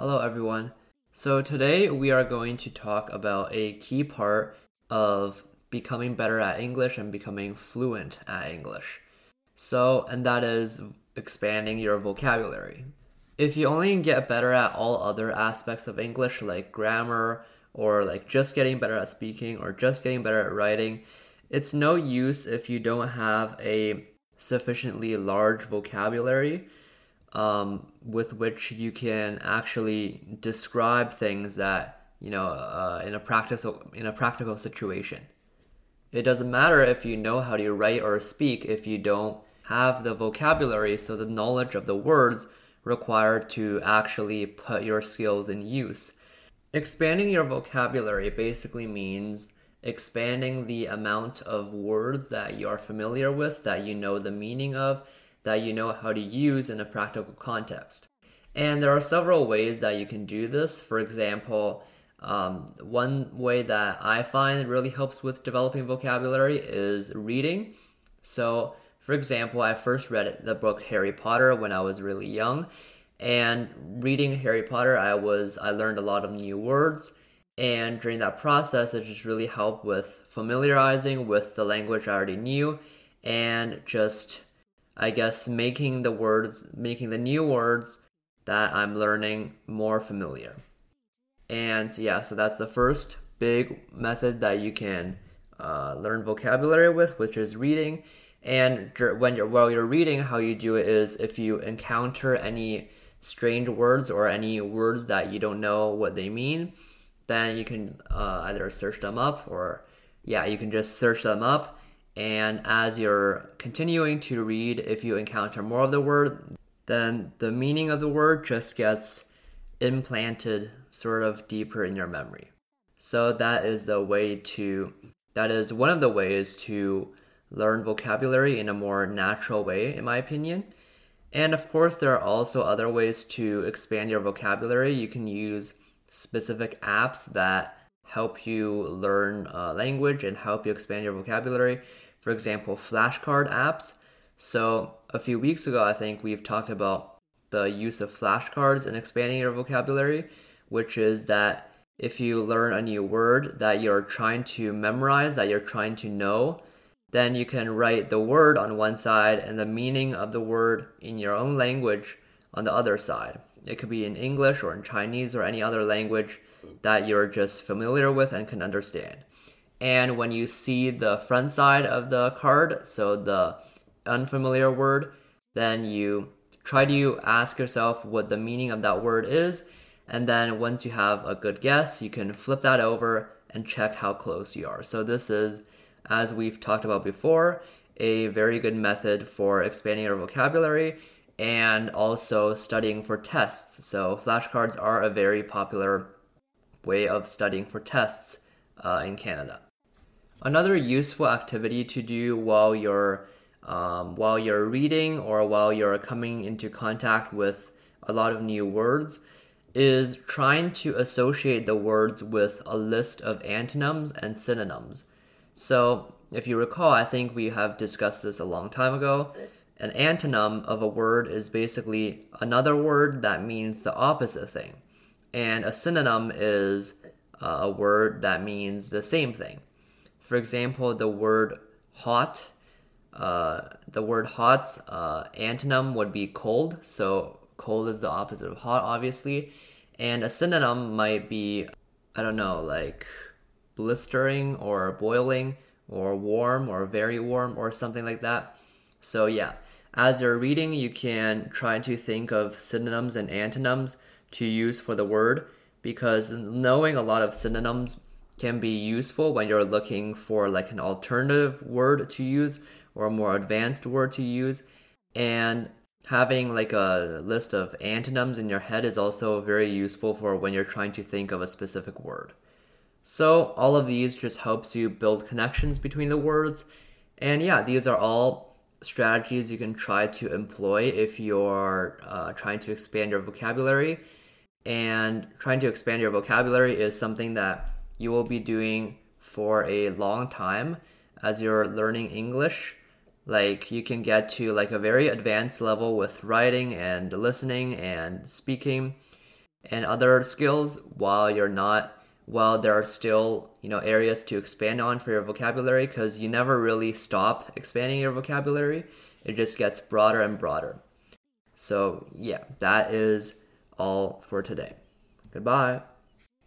Hello, everyone. So, today we are going to talk about a key part of becoming better at English and becoming fluent at English. So, and that is expanding your vocabulary. If you only get better at all other aspects of English, like grammar, or like just getting better at speaking, or just getting better at writing, it's no use if you don't have a sufficiently large vocabulary um, with which you can actually describe things that you know uh, in a practical in a practical situation. It doesn't matter if you know how to write or speak if you don't have the vocabulary, so the knowledge of the words required to actually put your skills in use. Expanding your vocabulary basically means expanding the amount of words that you are familiar with, that you know the meaning of, that you know how to use in a practical context. And there are several ways that you can do this. For example, um, one way that I find really helps with developing vocabulary is reading. So, for example, I first read the book Harry Potter when I was really young, and reading Harry Potter, I was I learned a lot of new words, and during that process, it just really helped with familiarizing with the language I already knew, and just I guess making the words, making the new words that I'm learning more familiar. And yeah, so that's the first big method that you can uh, learn vocabulary with, which is reading. And when you're while you're reading, how you do it is if you encounter any strange words or any words that you don't know what they mean, then you can uh, either search them up or yeah, you can just search them up and as you're continuing to read, if you encounter more of the word, then the meaning of the word just gets implanted sort of deeper in your memory. So that is the way to, that is one of the ways to learn vocabulary in a more natural way, in my opinion. And of course, there are also other ways to expand your vocabulary. You can use specific apps that help you learn uh, language and help you expand your vocabulary. For example, flashcard apps. So, a few weeks ago, I think we've talked about the use of flashcards in expanding your vocabulary, which is that if you learn a new word that you're trying to memorize, that you're trying to know, then you can write the word on one side and the meaning of the word in your own language on the other side. It could be in English or in Chinese or any other language that you're just familiar with and can understand. And when you see the front side of the card, so the unfamiliar word, then you try to ask yourself what the meaning of that word is. And then once you have a good guess, you can flip that over and check how close you are. So, this is, as we've talked about before, a very good method for expanding your vocabulary and also studying for tests. So, flashcards are a very popular way of studying for tests uh, in Canada. Another useful activity to do while you're um, while you're reading or while you're coming into contact with a lot of new words is trying to associate the words with a list of antonyms and synonyms. So, if you recall, I think we have discussed this a long time ago. An antonym of a word is basically another word that means the opposite thing and a synonym is uh, a word that means the same thing. For example, the word hot, uh, the word hot's uh, antonym would be cold. So cold is the opposite of hot, obviously. And a synonym might be, I don't know, like blistering or boiling or warm or very warm or something like that. So yeah, as you're reading, you can try to think of synonyms and antonyms to use for the word because knowing a lot of synonyms can be useful when you're looking for like an alternative word to use or a more advanced word to use. And having like a list of antonyms in your head is also very useful for when you're trying to think of a specific word. So all of these just helps you build connections between the words. And yeah these are all strategies you can try to employ if you're uh, trying to expand your vocabulary. And trying to expand your vocabulary is something that you will be doing for a long time as you're learning English. Like you can get to like a very advanced level with writing and listening and speaking. and other skills while you're not while there are still you know areas to expand on for your vocabulary because you never really stop expanding your vocabulary it just gets broader and broader so yeah that is all for today goodbye